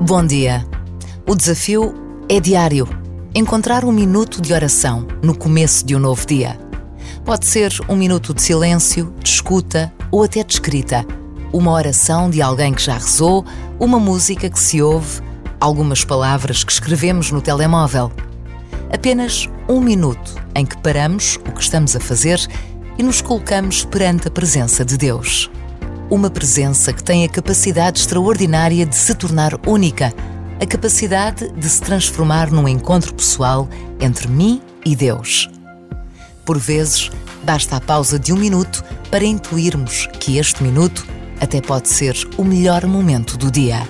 Bom dia. O desafio é diário. Encontrar um minuto de oração no começo de um novo dia. Pode ser um minuto de silêncio, de escuta ou até de escrita. Uma oração de alguém que já rezou, uma música que se ouve, algumas palavras que escrevemos no telemóvel. Apenas um minuto em que paramos o que estamos a fazer e nos colocamos perante a presença de Deus. Uma presença que tem a capacidade extraordinária de se tornar única, a capacidade de se transformar num encontro pessoal entre mim e Deus. Por vezes, basta a pausa de um minuto para intuirmos que este minuto até pode ser o melhor momento do dia.